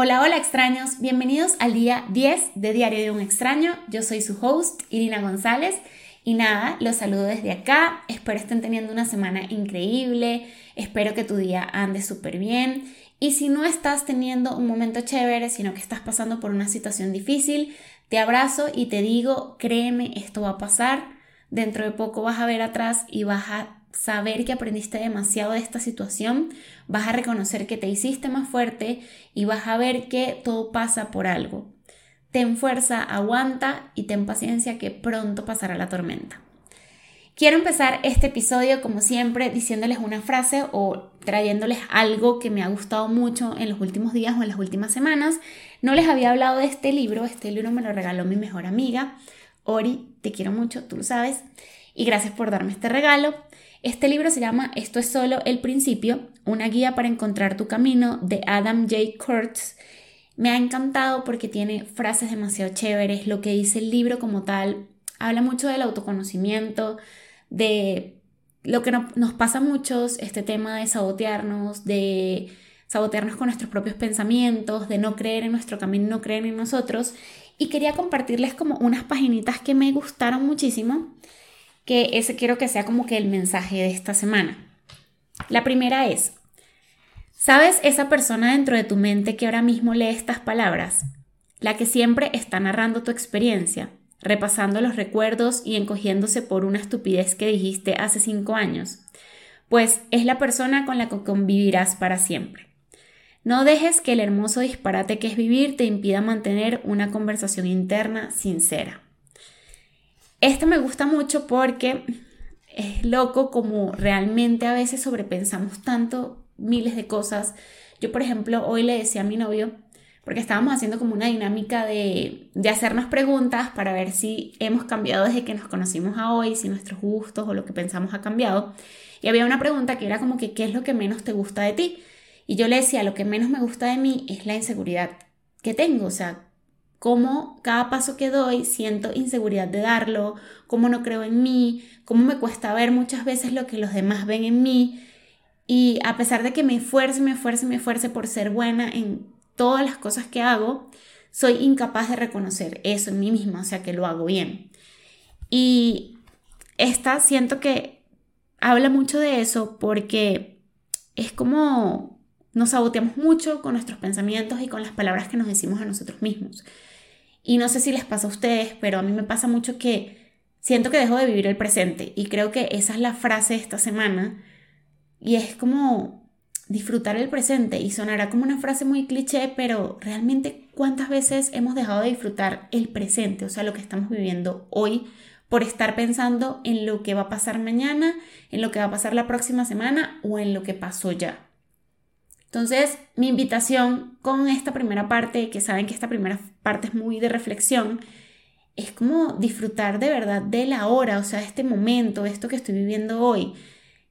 Hola, hola extraños, bienvenidos al día 10 de Diario de un extraño. Yo soy su host, Irina González, y nada, los saludo desde acá. Espero estén teniendo una semana increíble, espero que tu día ande súper bien. Y si no estás teniendo un momento chévere, sino que estás pasando por una situación difícil, te abrazo y te digo, créeme, esto va a pasar. Dentro de poco vas a ver atrás y vas a saber que aprendiste demasiado de esta situación, vas a reconocer que te hiciste más fuerte y vas a ver que todo pasa por algo. Ten fuerza, aguanta y ten paciencia que pronto pasará la tormenta. Quiero empezar este episodio como siempre diciéndoles una frase o trayéndoles algo que me ha gustado mucho en los últimos días o en las últimas semanas. No les había hablado de este libro, este libro me lo regaló mi mejor amiga, Ori, te quiero mucho, tú lo sabes, y gracias por darme este regalo. Este libro se llama Esto es solo el principio, una guía para encontrar tu camino de Adam J. Kurtz. Me ha encantado porque tiene frases demasiado chéveres, lo que dice el libro como tal, habla mucho del autoconocimiento, de lo que nos pasa a muchos, este tema de sabotearnos, de sabotearnos con nuestros propios pensamientos, de no creer en nuestro camino, no creer en nosotros. Y quería compartirles como unas paginitas que me gustaron muchísimo que ese quiero que sea como que el mensaje de esta semana. La primera es, ¿sabes esa persona dentro de tu mente que ahora mismo lee estas palabras? La que siempre está narrando tu experiencia, repasando los recuerdos y encogiéndose por una estupidez que dijiste hace cinco años. Pues es la persona con la que convivirás para siempre. No dejes que el hermoso disparate que es vivir te impida mantener una conversación interna sincera. Esto me gusta mucho porque es loco como realmente a veces sobrepensamos tanto miles de cosas. Yo, por ejemplo, hoy le decía a mi novio, porque estábamos haciendo como una dinámica de, de, hacernos preguntas para ver si hemos cambiado desde que nos conocimos a hoy, si nuestros gustos o lo que pensamos ha cambiado. Y había una pregunta que era como que, ¿qué es lo que menos te gusta de ti? Y yo le decía, lo que menos me gusta de mí es la inseguridad que tengo, o sea, cómo cada paso que doy siento inseguridad de darlo, cómo no creo en mí, cómo me cuesta ver muchas veces lo que los demás ven en mí. Y a pesar de que me esfuerce, me esfuerce, me esfuerce por ser buena en todas las cosas que hago, soy incapaz de reconocer eso en mí misma, o sea que lo hago bien. Y esta siento que habla mucho de eso porque es como nos saboteamos mucho con nuestros pensamientos y con las palabras que nos decimos a nosotros mismos. Y no sé si les pasa a ustedes, pero a mí me pasa mucho que siento que dejo de vivir el presente y creo que esa es la frase de esta semana y es como disfrutar el presente y sonará como una frase muy cliché, pero realmente cuántas veces hemos dejado de disfrutar el presente, o sea, lo que estamos viviendo hoy por estar pensando en lo que va a pasar mañana, en lo que va a pasar la próxima semana o en lo que pasó ya. Entonces, mi invitación con esta primera parte, que saben que esta primera parte es muy de reflexión, es como disfrutar de verdad de la hora, o sea, este momento, esto que estoy viviendo hoy.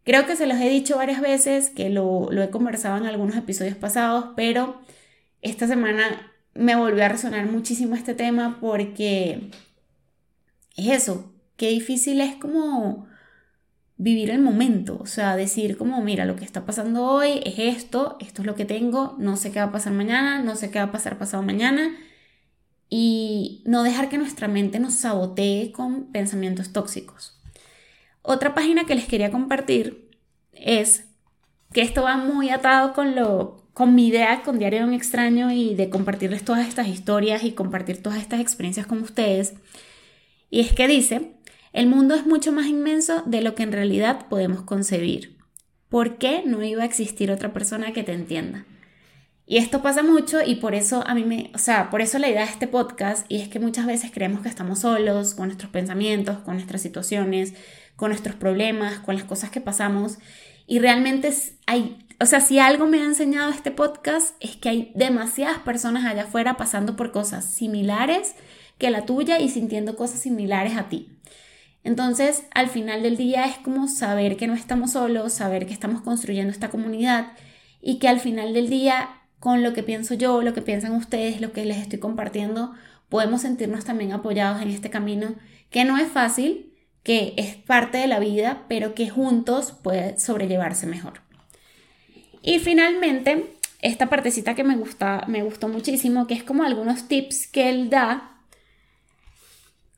Creo que se los he dicho varias veces, que lo, lo he conversado en algunos episodios pasados, pero esta semana me volvió a resonar muchísimo este tema porque es eso, qué difícil es como vivir el momento, o sea, decir como, mira, lo que está pasando hoy es esto, esto es lo que tengo, no sé qué va a pasar mañana, no sé qué va a pasar pasado mañana, y no dejar que nuestra mente nos sabotee con pensamientos tóxicos. Otra página que les quería compartir es que esto va muy atado con lo con mi idea con Diario de un extraño y de compartirles todas estas historias y compartir todas estas experiencias con ustedes. Y es que dice, el mundo es mucho más inmenso de lo que en realidad podemos concebir. ¿Por qué no iba a existir otra persona que te entienda? Y esto pasa mucho y por eso a mí me, o sea, por eso la idea de este podcast y es que muchas veces creemos que estamos solos con nuestros pensamientos, con nuestras situaciones, con nuestros problemas, con las cosas que pasamos y realmente hay, o sea, si algo me ha enseñado este podcast es que hay demasiadas personas allá afuera pasando por cosas similares que la tuya y sintiendo cosas similares a ti. Entonces, al final del día es como saber que no estamos solos, saber que estamos construyendo esta comunidad y que al final del día, con lo que pienso yo, lo que piensan ustedes, lo que les estoy compartiendo, podemos sentirnos también apoyados en este camino, que no es fácil, que es parte de la vida, pero que juntos puede sobrellevarse mejor. Y finalmente, esta partecita que me gusta, me gustó muchísimo, que es como algunos tips que él da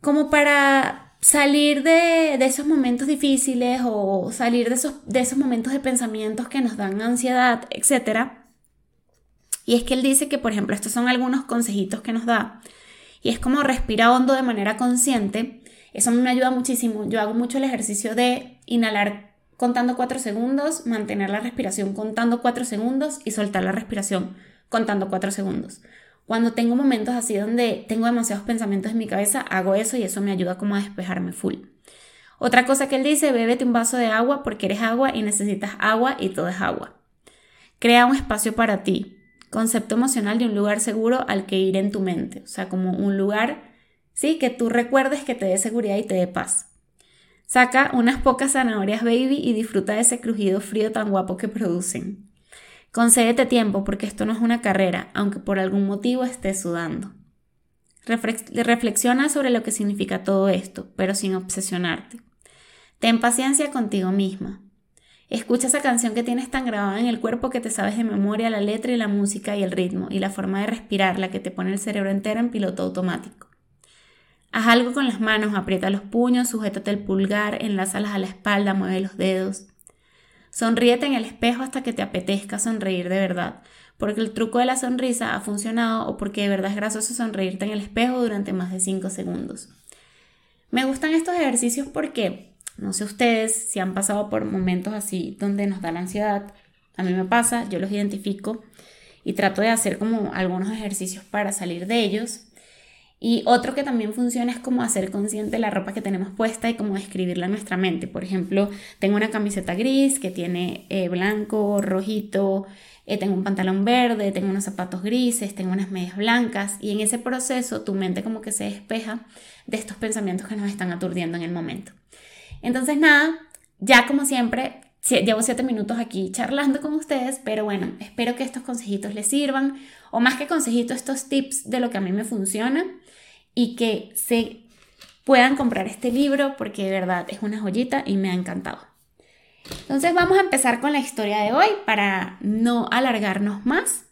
como para salir de, esos momentos difíciles o salir de esos, momentos de pensamientos que nos dan ansiedad, etc. Y es que él dice que, por ejemplo, estos son algunos consejitos que nos da. Y es como respira hondo de manera consciente. Eso me ayuda muchísimo. Yo hago mucho el ejercicio de inhalar contando 4 segundos, mantener la respiración contando 4 segundos y soltar la respiración contando 4 segundos. Cuando tengo momentos así donde tengo demasiados pensamientos en mi cabeza, hago eso y eso me ayuda como a despejarme full. Otra cosa que él dice, bébete un vaso de agua porque eres agua y necesitas agua y todo es agua. Crea un espacio para ti. Concepto emocional de un lugar seguro al que ir en tu mente. O sea, como un lugar, sí, que tú recuerdes que te dé seguridad y te dé paz. Saca unas pocas zanahorias baby y disfruta de ese crujido frío tan guapo que producen. Concédete tiempo porque esto no es una carrera, aunque por algún motivo estés sudando. Reflexiona sobre lo que significa todo esto, pero sin obsesionarte. Ten paciencia contigo misma. Escucha esa canción que tienes tan grabada en el cuerpo que te sabes de memoria la letra y la música y el ritmo y la forma de respirar, la que te pone el cerebro entero en piloto automático. Haz algo con las manos, aprieta los puños, sujétate el pulgar, enlázalas a la espalda, mueve los dedos. Sonríete en el espejo hasta que te apetezca sonreír de verdad, porque el truco de la sonrisa ha funcionado o porque de verdad es gracioso sonreírte en el espejo durante más de 5 segundos. Me gustan estos ejercicios porque, no sé ustedes si han pasado por momentos así donde nos da la ansiedad, a mí me pasa, yo los identifico y trato de hacer como algunos ejercicios para salir de ellos y otro que también funciona es como hacer consciente la ropa que tenemos puesta y como describirla en nuestra mente. Por ejemplo, tengo una camiseta gris que tiene eh, blanco, rojito, eh, tengo un pantalón verde, tengo unos zapatos grises, tengo unas medias blancas y en ese proceso tu mente como que se despeja de estos pensamientos que nos están aturdiendo en el momento. Entonces nada, ya como siempre, llevo siete minutos aquí charlando con ustedes, pero bueno, espero que estos consejitos les sirvan o más que consejitos, estos tips de lo que a mí me funciona y que se puedan comprar este libro porque de verdad es una joyita y me ha encantado. Entonces vamos a empezar con la historia de hoy para no alargarnos más.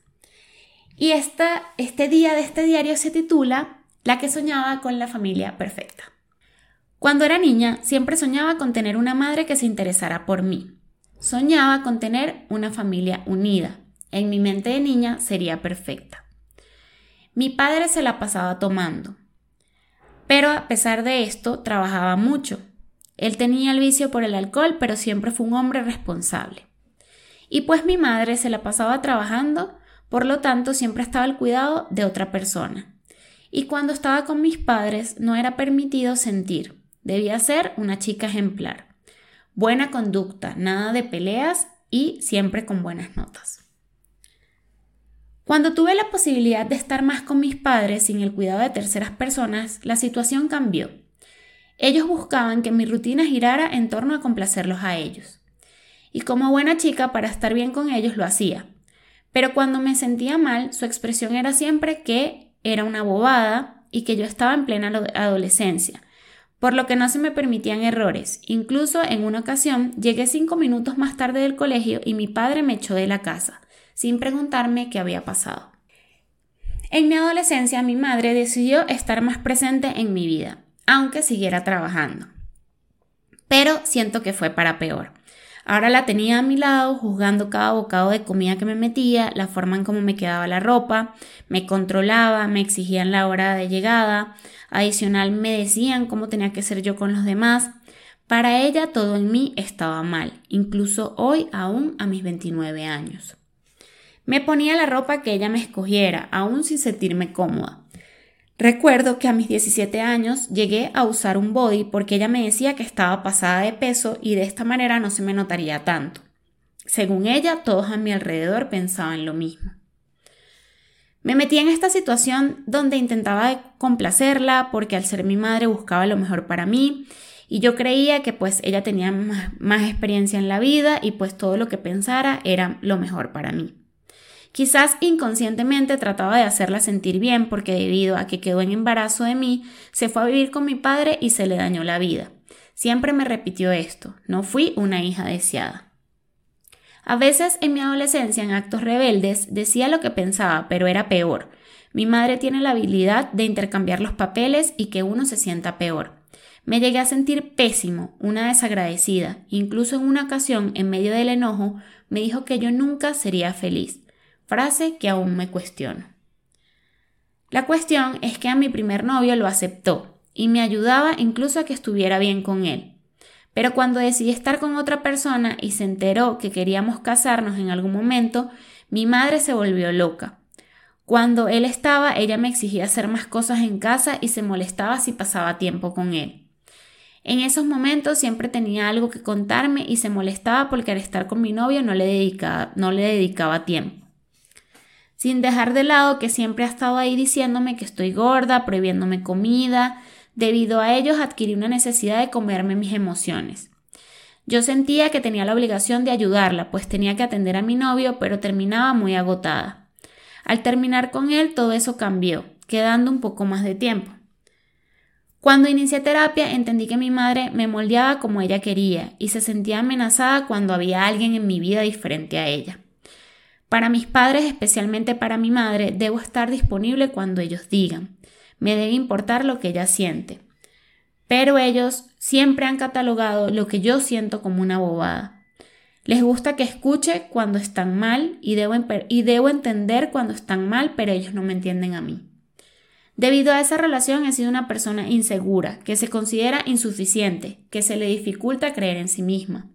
Y esta, este día de este diario se titula La que soñaba con la familia perfecta. Cuando era niña siempre soñaba con tener una madre que se interesara por mí. Soñaba con tener una familia unida. En mi mente de niña sería perfecta. Mi padre se la pasaba tomando, pero a pesar de esto, trabajaba mucho. Él tenía el vicio por el alcohol, pero siempre fue un hombre responsable. Y pues mi madre se la pasaba trabajando, por lo tanto siempre estaba al cuidado de otra persona. Y cuando estaba con mis padres no era permitido sentir, debía ser una chica ejemplar. Buena conducta, nada de peleas y siempre con buenas notas. Cuando tuve la posibilidad de estar más con mis padres sin el cuidado de terceras personas, la situación cambió. Ellos buscaban que mi rutina girara en torno a complacerlos a ellos. Y como buena chica, para estar bien con ellos lo hacía. Pero cuando me sentía mal, su expresión era siempre que era una bobada y que yo estaba en plena adolescencia, por lo que no se me permitían errores. Incluso en una ocasión llegué cinco minutos más tarde del colegio y mi padre me echó de la casa sin preguntarme qué había pasado. En mi adolescencia mi madre decidió estar más presente en mi vida, aunque siguiera trabajando. Pero siento que fue para peor. Ahora la tenía a mi lado, juzgando cada bocado de comida que me metía, la forma en cómo me quedaba la ropa, me controlaba, me exigían la hora de llegada, adicional me decían cómo tenía que ser yo con los demás. Para ella todo en mí estaba mal, incluso hoy aún a mis 29 años. Me ponía la ropa que ella me escogiera, aún sin sentirme cómoda. Recuerdo que a mis 17 años llegué a usar un body porque ella me decía que estaba pasada de peso y de esta manera no se me notaría tanto. Según ella, todos a mi alrededor pensaban lo mismo. Me metí en esta situación donde intentaba complacerla porque al ser mi madre buscaba lo mejor para mí y yo creía que pues ella tenía más, experiencia en la vida y pues todo lo que pensara era lo mejor para mí. Quizás inconscientemente trataba de hacerla sentir bien porque debido a que quedó en embarazo de mí, se fue a vivir con mi padre y se le dañó la vida. Siempre me repitió esto, no fui una hija deseada. A veces en mi adolescencia, en actos rebeldes, decía lo que pensaba, pero era peor. Mi madre tiene la habilidad de intercambiar los papeles y que uno se sienta peor. Me llegué a sentir pésimo, una desagradecida. Incluso en una ocasión, en medio del enojo, me dijo que yo nunca sería feliz. Frase que aún me cuestiono. La cuestión es que a mi primer novio lo aceptó y me ayudaba incluso a que estuviera bien con él. Pero cuando decidí estar con otra persona y se enteró que queríamos casarnos en algún momento, mi madre se volvió loca. Cuando él estaba, ella me exigía hacer más cosas en casa y se molestaba si pasaba tiempo con él. En esos momentos siempre tenía algo que contarme y se molestaba porque al estar con mi novio no le dedicaba, no le dedicaba tiempo. Sin dejar de lado que siempre ha estado ahí diciéndome que estoy gorda, prohibiéndome comida, Debido a ellos adquirí una necesidad de comerme mis emociones. Yo sentía que tenía la obligación de ayudarla, pues tenía que atender a mi novio, pero terminaba muy agotada. Al terminar con él, todo eso cambió, quedando un poco más de tiempo. Cuando inicié terapia, entendí que mi madre me moldeaba como ella quería y se sentía amenazada cuando había alguien en mi vida diferente a ella. Para mis padres, especialmente para mi madre, debo estar disponible cuando ellos digan me debe importar lo que ella siente. Pero ellos siempre han catalogado lo que yo siento como una bobada. Les gusta que escuche cuando están mal y debo, y debo entender cuando están mal, pero ellos no me entienden a mí. Debido a esa relación he sido una persona insegura, que se considera insuficiente, que se le dificulta creer en sí misma.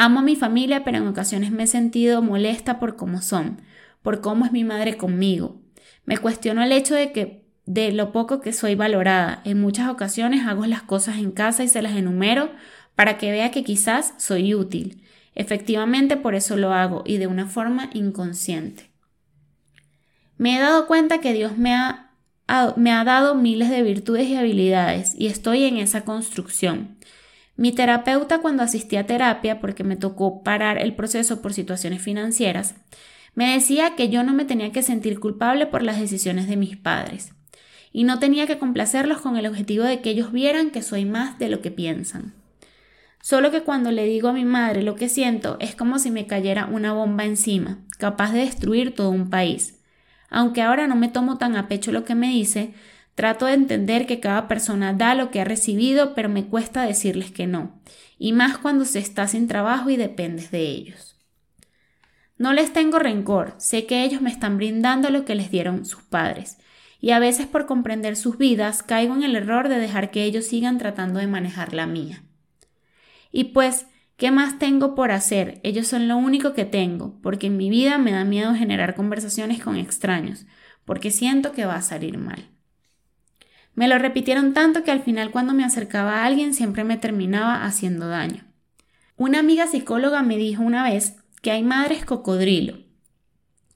Amo a mi familia, pero en ocasiones me he sentido molesta por cómo son, por cómo es mi madre conmigo. Me cuestiono el hecho de que de lo poco que soy valorada. En muchas ocasiones hago las cosas en casa y se las enumero para que vea que quizás soy útil. Efectivamente por eso lo hago y de una forma inconsciente. Me he dado cuenta que Dios me ha, me ha dado miles de virtudes y habilidades y estoy en esa construcción. Mi terapeuta cuando asistí a terapia, porque me tocó parar el proceso por situaciones financieras, me decía que yo no me tenía que sentir culpable por las decisiones de mis padres y no tenía que complacerlos con el objetivo de que ellos vieran que soy más de lo que piensan. Solo que cuando le digo a mi madre lo que siento es como si me cayera una bomba encima, capaz de destruir todo un país. Aunque ahora no me tomo tan a pecho lo que me dice, trato de entender que cada persona da lo que ha recibido, pero me cuesta decirles que no, y más cuando se está sin trabajo y dependes de ellos. No les tengo rencor, sé que ellos me están brindando lo que les dieron sus padres, y a veces por comprender sus vidas caigo en el error de dejar que ellos sigan tratando de manejar la mía. Y pues, ¿qué más tengo por hacer? Ellos son lo único que tengo, porque en mi vida me da miedo generar conversaciones con extraños, porque siento que va a salir mal. Me lo repitieron tanto que al final cuando me acercaba a alguien siempre me terminaba haciendo daño. Una amiga psicóloga me dijo una vez que hay madres cocodrilo,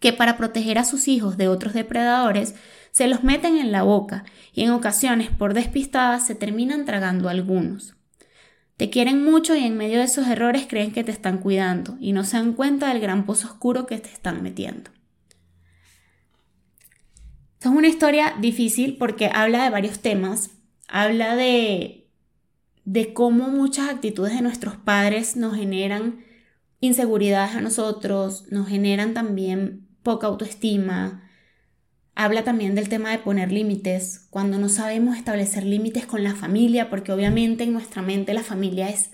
que para proteger a sus hijos de otros depredadores se los meten en la boca y en ocasiones por despistadas se terminan tragando algunos. Te quieren mucho y en medio de esos errores creen que te están cuidando y no se dan cuenta del gran pozo oscuro que te están metiendo. Esta es una historia difícil porque habla de varios temas. Habla de, de cómo muchas actitudes de nuestros padres nos generan inseguridades a nosotros, nos generan también poca autoestima, Habla también del tema de poner límites, cuando no sabemos establecer límites con la familia, porque obviamente en nuestra mente la familia es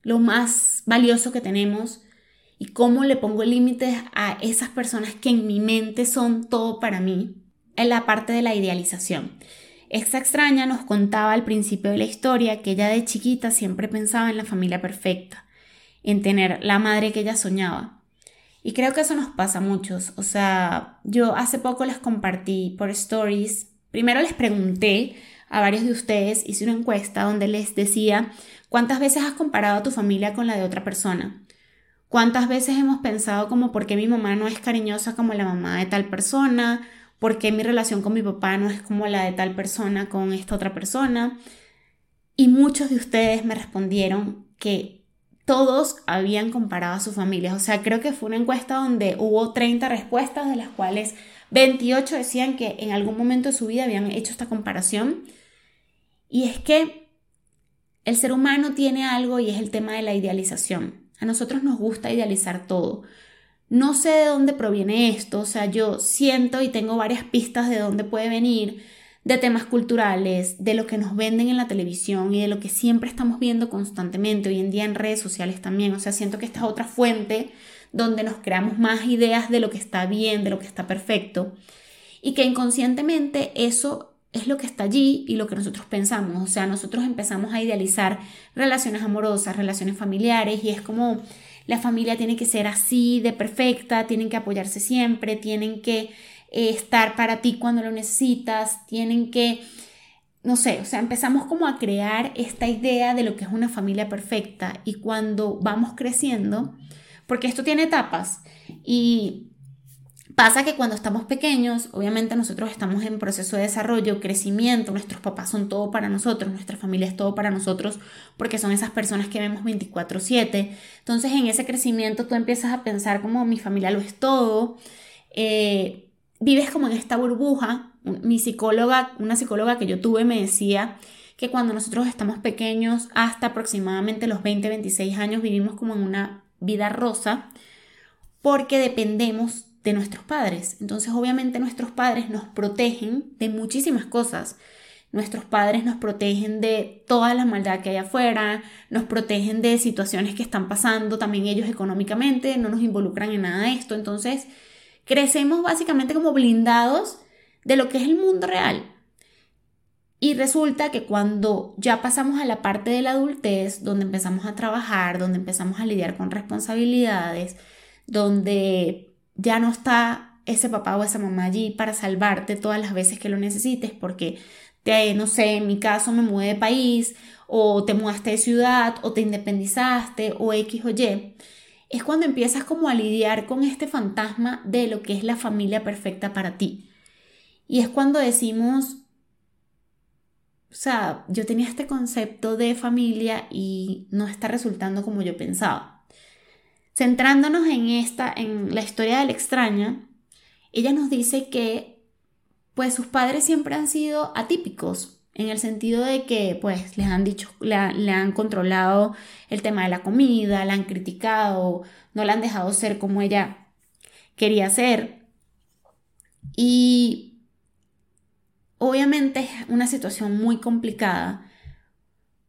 lo más valioso que tenemos, y cómo le pongo límites a esas personas que en mi mente son todo para mí, en la parte de la idealización. Esta extraña nos contaba al principio de la historia que ella de chiquita siempre pensaba en la familia perfecta, en tener la madre que ella soñaba. Y creo que eso nos pasa a muchos. O sea, yo hace poco les compartí por stories. Primero les pregunté a varios de ustedes, hice una encuesta donde les decía cuántas veces has comparado tu familia con la de otra persona. ¿Cuántas veces hemos pensado como por qué mi mamá no es cariñosa como la mamá de tal persona? ¿Por qué mi relación con mi papá no es como la de tal persona con esta otra persona? Y muchos de ustedes me respondieron que todos habían comparado a sus familias. O sea, creo que fue una encuesta donde hubo 30 respuestas, de las cuales 28 decían que en algún momento de su vida habían hecho esta comparación. Y es que el ser humano tiene algo y es el tema de la idealización. A nosotros nos gusta idealizar todo. No sé de dónde proviene esto, o sea, yo siento y tengo varias pistas de dónde puede venir, de temas culturales, de lo que nos venden en la televisión y de lo que siempre estamos viendo constantemente, hoy en día en redes sociales también, o sea, siento que esta es otra fuente donde nos creamos más ideas de lo que está bien, de lo que está perfecto, y que inconscientemente eso es lo que está allí y lo que nosotros pensamos, o sea, nosotros empezamos a idealizar relaciones amorosas, relaciones familiares, y es como la familia tiene que ser así de perfecta, tienen que apoyarse siempre, tienen que eh, estar para ti cuando lo necesitas, tienen que, no sé, o sea, empezamos como a crear esta idea de lo que es una familia perfecta y cuando vamos creciendo, porque esto tiene etapas y Pasa que cuando estamos pequeños, obviamente nosotros estamos en proceso de desarrollo, crecimiento, nuestros papás son todo para nosotros, nuestra familia es todo para nosotros, porque son esas personas que vemos 24/7. Entonces en ese crecimiento tú empiezas a pensar como mi familia lo es todo, eh, vives como en esta burbuja. Mi psicóloga, una psicóloga que yo tuve me decía que cuando nosotros estamos pequeños, hasta aproximadamente los 20, 26 años, vivimos como en una vida rosa, porque dependemos de nuestros padres. Entonces obviamente nuestros padres nos protegen de muchísimas cosas. Nuestros padres nos protegen de toda la maldad que hay afuera, nos protegen de situaciones que están pasando, también ellos económicamente, no nos involucran en nada de esto. Entonces crecemos básicamente como blindados de lo que es el mundo real. Y resulta que cuando ya pasamos a la parte de la adultez, donde empezamos a trabajar, donde empezamos a lidiar con responsabilidades, donde ya no está ese papá o esa mamá allí para salvarte todas las veces que lo necesites, porque te, no sé, en mi caso me mudé de país, o te mudaste de ciudad, o te independizaste, o X o Y, es cuando empiezas como a lidiar con este fantasma de lo que es la familia perfecta para ti. Y es cuando decimos, o sea, yo tenía este concepto de familia y no está resultando como yo pensaba. Centrándonos en esta, en la historia de la extraña, ella nos dice que pues sus padres siempre han sido atípicos, en el sentido de que pues les han dicho, le, han controlado el tema de la comida, la han criticado, no la han dejado ser como ella quería ser. Y obviamente es una situación muy complicada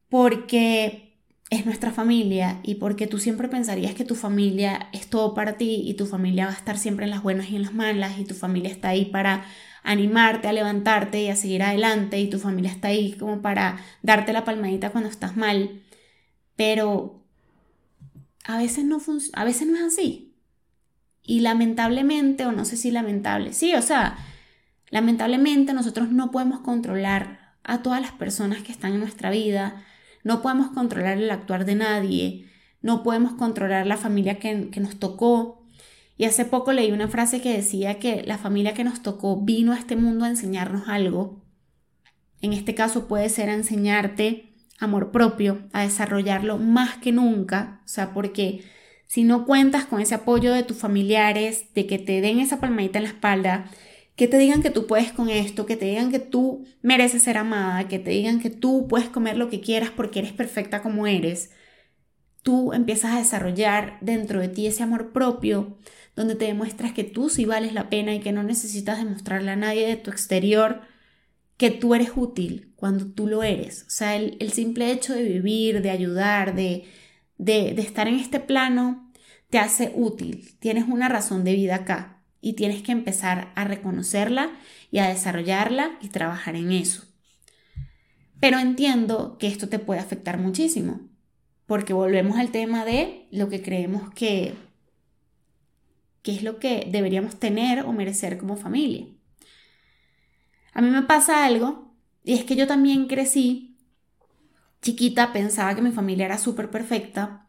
porque es nuestra familia y porque tú siempre pensarías que tu familia es todo para ti y tu familia va a estar siempre en las buenas y en las malas y tu familia está ahí para animarte a levantarte y a seguir adelante y tu familia está ahí como para darte la palmadita cuando estás mal. Pero a veces no a veces no es así. Y lamentablemente, o no sé si lamentable, sí, o sea, lamentablemente nosotros no podemos controlar a todas las personas que están en nuestra vida no podemos controlar el actuar de nadie, no podemos controlar la familia que, nos tocó. Y hace poco leí una frase que decía que la familia que nos tocó vino a este mundo a enseñarnos algo. En este caso puede ser a enseñarte amor propio, a desarrollarlo más que nunca, o sea, porque si no cuentas con ese apoyo de tus familiares, de que te den esa palmadita en la espalda, que te digan que tú puedes con esto, que te digan que tú mereces ser amada, que te digan que tú puedes comer lo que quieras porque eres perfecta como eres, tú empiezas a desarrollar dentro de ti ese amor propio, donde te demuestras que tú sí vales la pena y que no necesitas demostrarle a nadie de tu exterior que tú eres útil cuando tú lo eres. O sea, el, simple hecho de vivir, de ayudar, de, de, de estar en este plano, te hace útil. Tienes una razón de vida acá y tienes que empezar a reconocerla y a desarrollarla y trabajar en eso. Pero entiendo que esto te puede afectar muchísimo, porque volvemos al tema de lo que creemos que, que es lo que deberíamos tener o merecer como familia. A mí me pasa algo, y es que yo también crecí chiquita, pensaba que mi familia era súper perfecta,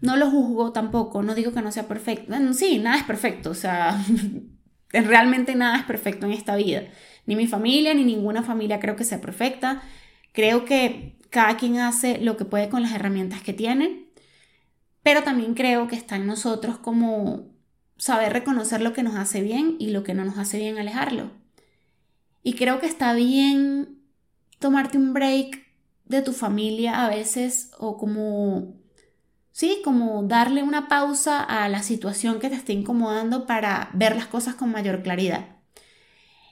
no lo juzgo tampoco, no digo que no sea perfecto. Sí, nada es perfecto, o sea, realmente nada es perfecto en esta vida. Ni mi familia, ni ninguna familia creo que sea perfecta. Creo que cada quien hace lo que puede con las herramientas que tiene, pero también creo que está en nosotros como saber reconocer lo que nos hace bien y lo que no nos hace bien alejarlo. Y creo que está bien tomarte un break de tu familia a veces o como sí, como darle una pausa a la situación que te esté incomodando para ver las cosas con mayor claridad.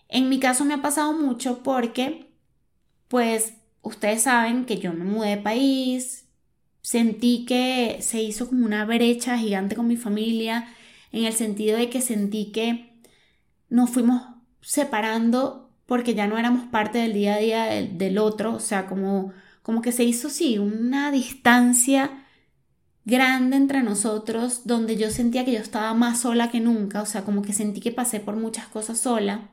En mi caso me ha pasado mucho porque, pues, ustedes saben que yo me mudé de país, sentí que se hizo como una brecha gigante con mi familia, en el sentido de que sentí que nos fuimos separando porque ya no éramos parte del día a día del, otro, o sea, como, como que se hizo, sí, una distancia grande entre nosotros donde yo sentía que yo estaba más sola que nunca, o sea, como que sentí que pasé por muchas cosas sola.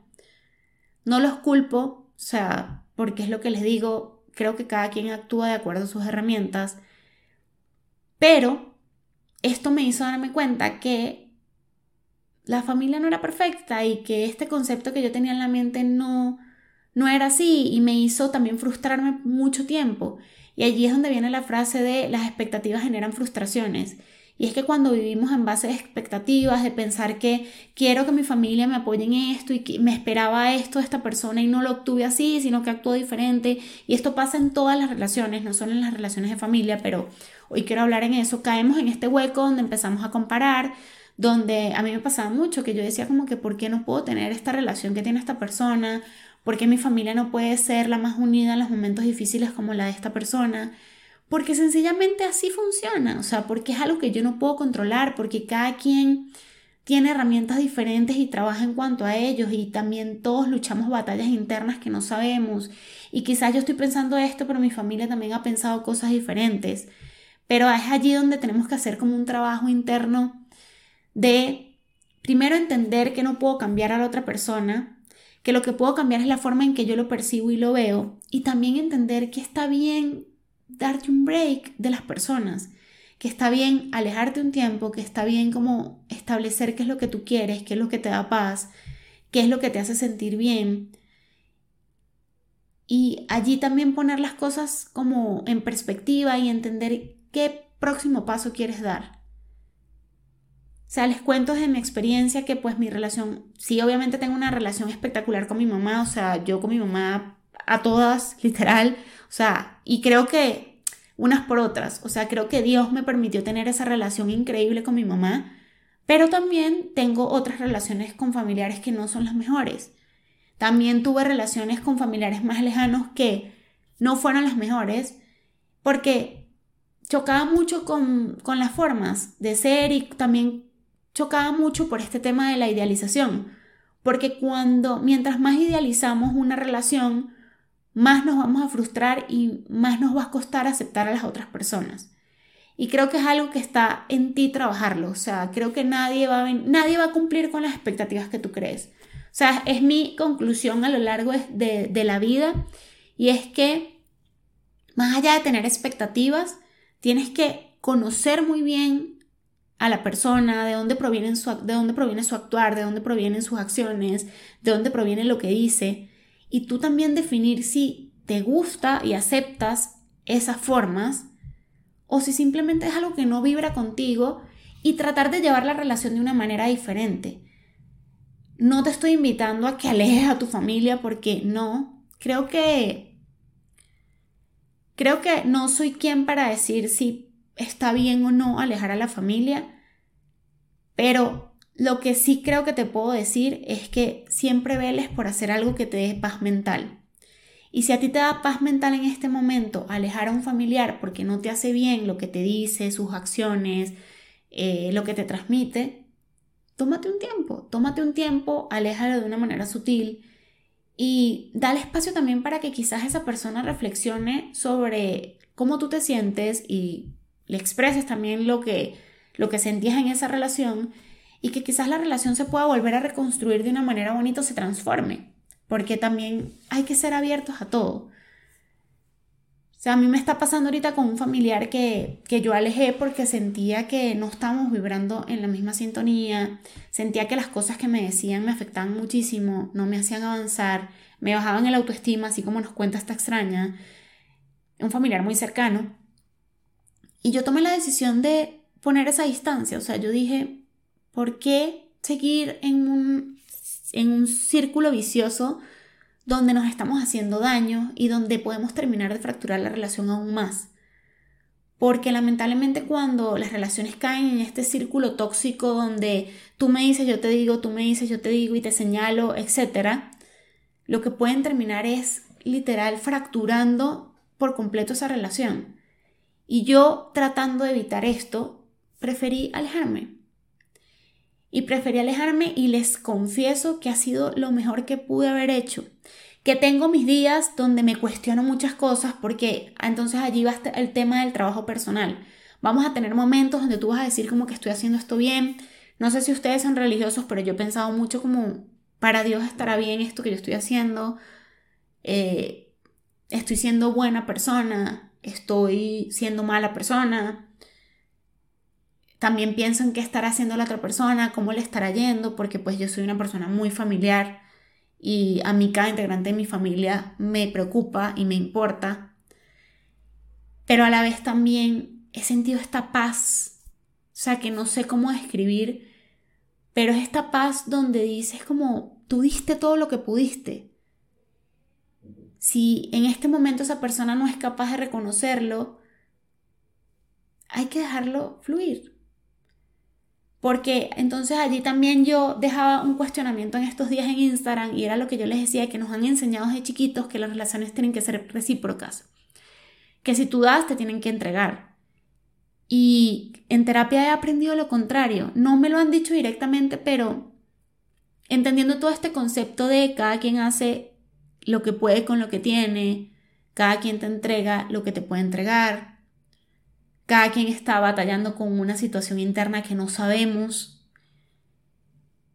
No los culpo, o sea, porque es lo que les digo, creo que cada quien actúa de acuerdo a sus herramientas, pero esto me hizo darme cuenta que la familia no era perfecta y que este concepto que yo tenía en la mente no, no era así y me hizo también frustrarme mucho tiempo. Y allí es donde viene la frase de las expectativas generan frustraciones. Y es que cuando vivimos en base de expectativas, de pensar que quiero que mi familia me apoye en esto y que me esperaba esto de esta persona y no lo obtuve así, sino que actuó diferente, y esto pasa en todas las relaciones, no solo en las relaciones de familia, pero hoy quiero hablar en eso, caemos en este hueco donde empezamos a comparar, donde a mí me pasaba mucho que yo decía como que ¿por qué no puedo tener esta relación que tiene esta persona? ¿Por qué mi familia no puede ser la más unida en los momentos difíciles como la de esta persona? Porque sencillamente así funciona, o sea, porque es algo que yo no puedo controlar, porque cada quien tiene herramientas diferentes y trabaja en cuanto a ellos y también todos luchamos batallas internas que no sabemos y quizás yo estoy pensando esto, pero mi familia también ha pensado cosas diferentes. Pero es allí donde tenemos que hacer como un trabajo interno de primero entender que no puedo cambiar a la otra persona, que lo que puedo cambiar es la forma en que yo lo percibo y lo veo, y también entender que está bien darte un break de las personas, que está bien alejarte un tiempo, que está bien como establecer qué es lo que tú quieres, qué es lo que te da paz, qué es lo que te hace sentir bien. Y allí también poner las cosas como en perspectiva y entender qué próximo paso quieres dar. O sea, les cuento desde mi experiencia que pues mi relación, sí, obviamente tengo una relación espectacular con mi mamá, o sea, yo con mi mamá a todas, literal, o sea, y creo que unas por otras, o sea, creo que Dios me permitió tener esa relación increíble con mi mamá, pero también tengo otras relaciones con familiares que no son las mejores. También tuve relaciones con familiares más lejanos que no fueron las mejores porque chocaba mucho con, con las formas de ser y también chocaba mucho por este tema de la idealización. Porque cuando, mientras más idealizamos una relación, más nos vamos a frustrar y más nos va a costar aceptar a las otras personas. Y creo que es algo que está en ti trabajarlo. O sea, creo que nadie va a, nadie va a cumplir con las expectativas que tú crees. O sea, es mi conclusión a lo largo de, de la vida. Y es que, más allá de tener expectativas, tienes que conocer muy bien a la persona, de dónde, proviene su, de dónde proviene su actuar, de dónde provienen sus acciones, de dónde proviene lo que dice y tú también definir si te gusta y aceptas esas formas o si simplemente es algo que no vibra contigo y tratar de llevar la relación de una manera diferente. No te estoy invitando a que alejes a tu familia porque no, creo que creo que no soy quien para decir si está bien o no alejar a la familia, pero lo que sí creo que te puedo decir es que siempre veles por hacer algo que te dé paz mental. Y si a ti te da paz mental en este momento alejar a un familiar porque no te hace bien lo que te dice, sus acciones, eh, lo que te transmite, tómate un tiempo, tómate un tiempo, aléjalo de una manera sutil y dale espacio también para que quizás esa persona reflexione sobre cómo tú te sientes y le expreses también lo que, lo que sentías en esa relación y que quizás la relación se pueda volver a reconstruir de una manera bonita se transforme, porque también hay que ser abiertos a todo. O sea, a mí me está pasando ahorita con un familiar que, que yo alejé porque sentía que no estábamos vibrando en la misma sintonía, sentía que las cosas que me decían me afectaban muchísimo, no me hacían avanzar, me bajaban el autoestima, así como nos cuenta esta extraña, un familiar muy cercano. Y yo tomé la decisión de poner esa distancia, o sea, yo dije, ¿Por qué seguir en un, en un círculo vicioso donde nos estamos haciendo daño y donde podemos terminar de fracturar la relación aún más? porque lamentablemente cuando las relaciones caen en este círculo tóxico donde tú me dices, yo te digo, tú me dices, yo te digo y te señalo, etc., lo que pueden terminar es literal fracturando por completo esa relación. Y yo tratando de evitar esto, preferí alejarme. Y preferí alejarme y les confieso que ha sido lo mejor que pude haber hecho. Que tengo mis días donde me cuestiono muchas cosas porque entonces allí va el tema del trabajo personal. Vamos a tener momentos donde tú vas a decir como que estoy haciendo esto bien. No sé si ustedes son religiosos, pero yo he pensado mucho como para Dios estará bien esto que yo estoy haciendo. Eh, estoy siendo buena persona, estoy siendo mala persona. También pienso en qué estará haciendo la otra persona, cómo le estará yendo, porque pues yo soy una persona muy familiar y a mí cada integrante de mi familia me preocupa y me importa. Pero a la vez también he sentido esta paz, o sea que no sé cómo describir, pero es esta paz donde dices como, tú diste todo lo que pudiste, si en este momento esa persona no es capaz de reconocerlo, hay que dejarlo fluir. Porque entonces allí también yo dejaba un cuestionamiento en estos días en Instagram y era lo que yo les decía, que nos han enseñado desde chiquitos que las relaciones tienen que ser recíprocas. Que si tú das, te tienen que entregar. Y en terapia he aprendido lo contrario. No me lo han dicho directamente, pero entendiendo todo este concepto de cada quien hace lo que puede con lo que tiene, cada quien te entrega lo que te puede entregar, cada quien está batallando con una situación interna que no sabemos.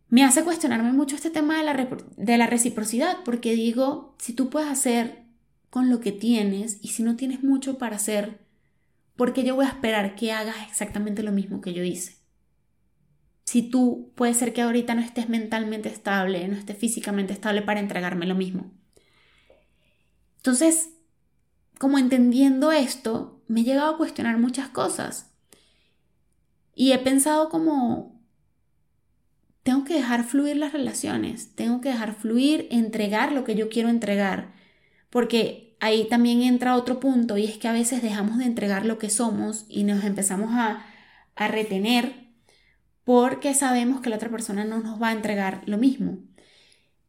Me hace cuestionarme mucho este tema de la, de la reciprocidad, porque digo, si tú puedes hacer con lo que tienes y si no tienes mucho para hacer, ¿por qué yo voy a esperar que hagas exactamente lo mismo que yo hice? Si tú puede ser que ahorita no estés mentalmente estable, no estés físicamente estable para entregarme lo mismo. Entonces, como entendiendo esto, me he llegado a cuestionar muchas cosas. Y he pensado como, tengo que dejar fluir las relaciones, tengo que dejar fluir, entregar lo que yo quiero entregar, porque ahí también entra otro punto y es que a veces dejamos de entregar lo que somos y nos empezamos a, a retener porque sabemos que la otra persona no nos va a entregar lo mismo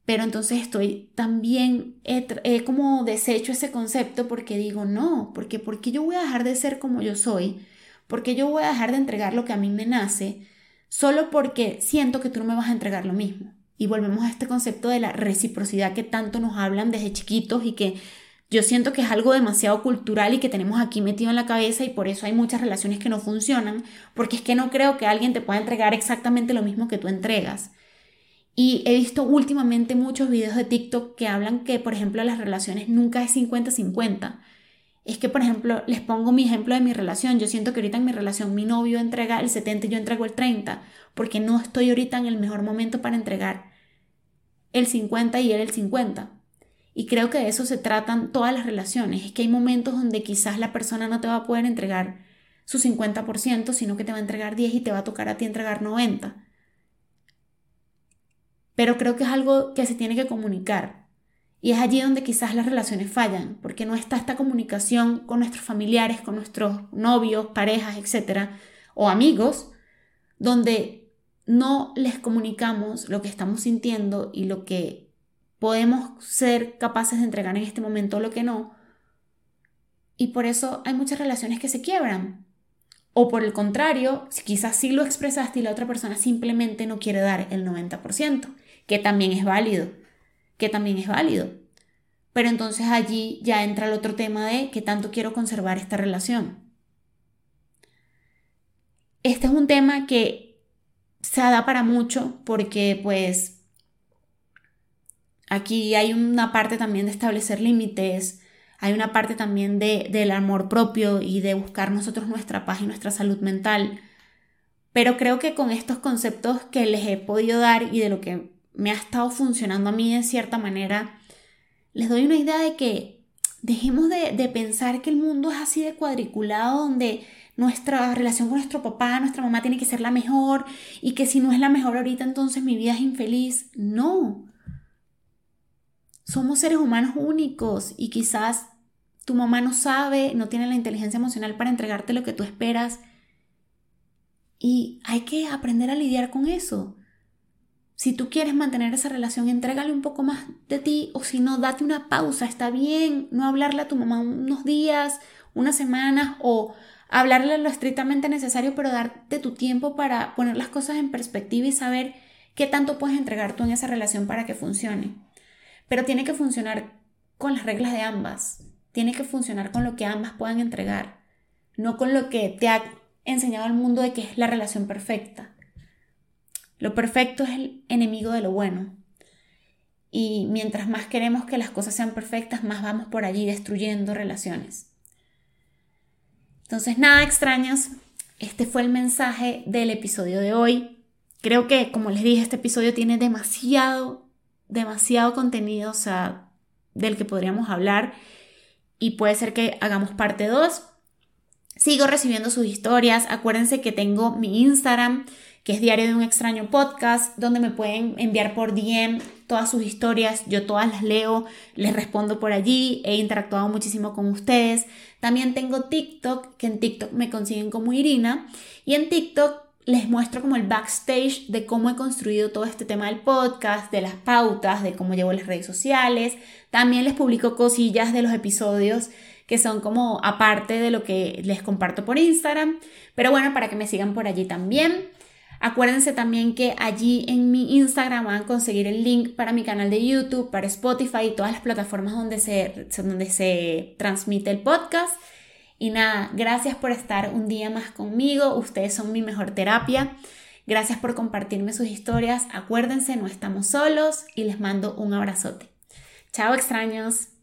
pero entonces estoy también, he, como deshecho ese concepto porque digo, no, porque ¿por qué yo voy a dejar de ser como yo soy? porque yo voy a dejar de entregar lo que a mí me nace solo porque siento que tú no me vas a entregar lo mismo? Y volvemos a este concepto de la reciprocidad que tanto nos hablan desde chiquitos y que yo siento que es algo demasiado cultural y que tenemos aquí metido en la cabeza y por eso hay muchas relaciones que no funcionan, porque es que no creo que alguien te pueda entregar exactamente lo mismo que tú entregas. Y he visto últimamente muchos videos de TikTok que hablan que, por ejemplo, las relaciones nunca es 50-50. Es que, por ejemplo, les pongo mi ejemplo de mi relación. Yo siento que ahorita en mi relación mi novio entrega el 70 y yo entrego el 30, porque no estoy ahorita en el mejor momento para entregar el 50 y él el 50. Y creo que de eso se tratan todas las relaciones. Es que hay momentos donde quizás la persona no te va a poder entregar su 50%, sino que te va a entregar 10 y te va a tocar a ti entregar 90 pero creo que es algo que se tiene que comunicar. Y es allí donde quizás las relaciones fallan, porque no está esta comunicación con nuestros familiares, con nuestros novios, parejas, etcétera, o amigos, donde no les comunicamos lo que estamos sintiendo y lo que podemos ser capaces de entregar en este momento o lo que no. Y por eso hay muchas relaciones que se quiebran. O por el contrario, quizás sí lo expresaste y la otra persona simplemente no quiere dar el 90% que también es válido, que también es válido. Pero entonces allí ya entra el otro tema de que tanto quiero conservar esta relación. Este es un tema que se da para mucho porque pues aquí hay una parte también de establecer límites, hay una parte también de, del amor propio y de buscar nosotros nuestra paz y nuestra salud mental. Pero creo que con estos conceptos que les he podido dar y de lo que me ha estado funcionando a mí de cierta manera, les doy una idea de que dejemos de, de pensar que el mundo es así de cuadriculado, donde nuestra relación con nuestro papá, nuestra mamá tiene que ser la mejor y que si no es la mejor ahorita entonces mi vida es infeliz. No. Somos seres humanos únicos y quizás tu mamá no sabe, no tiene la inteligencia emocional para entregarte lo que tú esperas. Y hay que aprender a lidiar con eso. Si tú quieres mantener esa relación, entrégale un poco más de ti o si no, date una pausa. Está bien no hablarle a tu mamá unos días, unas semanas o hablarle lo estrictamente necesario, pero darte tu tiempo para poner las cosas en perspectiva y saber qué tanto puedes entregar tú en esa relación para que funcione. Pero tiene que funcionar con las reglas de ambas. Tiene que funcionar con lo que ambas puedan entregar, no con lo que te ha enseñado el mundo de que es la relación perfecta. Lo perfecto es el enemigo de lo bueno. Y mientras más queremos que las cosas sean perfectas, más vamos por allí destruyendo relaciones. Entonces, nada extraños, este fue el mensaje del episodio de hoy. Creo que, como les dije, este episodio tiene demasiado, demasiado contenido, o sea, del que podríamos hablar. Y puede ser que hagamos parte 2. Sigo recibiendo sus historias. Acuérdense que tengo mi Instagram que es Diario de un extraño podcast, donde me pueden enviar por DM todas sus historias, yo todas las leo, les respondo por allí, he interactuado muchísimo con ustedes. También tengo TikTok, que en TikTok me consiguen como Irina, y en TikTok les muestro como el backstage de cómo he construido todo este tema del podcast, de las pautas, de cómo llevo las redes sociales. También les publico cosillas de los episodios que son como aparte de lo que les comparto por Instagram. Pero bueno, para que me sigan por allí también. Acuérdense también que allí en mi Instagram van a conseguir el link para mi canal de YouTube, para Spotify y todas las plataformas donde se, donde se transmite el podcast. Y nada, gracias por estar un día más conmigo. Ustedes son mi mejor terapia. Gracias por compartirme sus historias. Acuérdense, no estamos solos y les mando un abrazote. Chao extraños.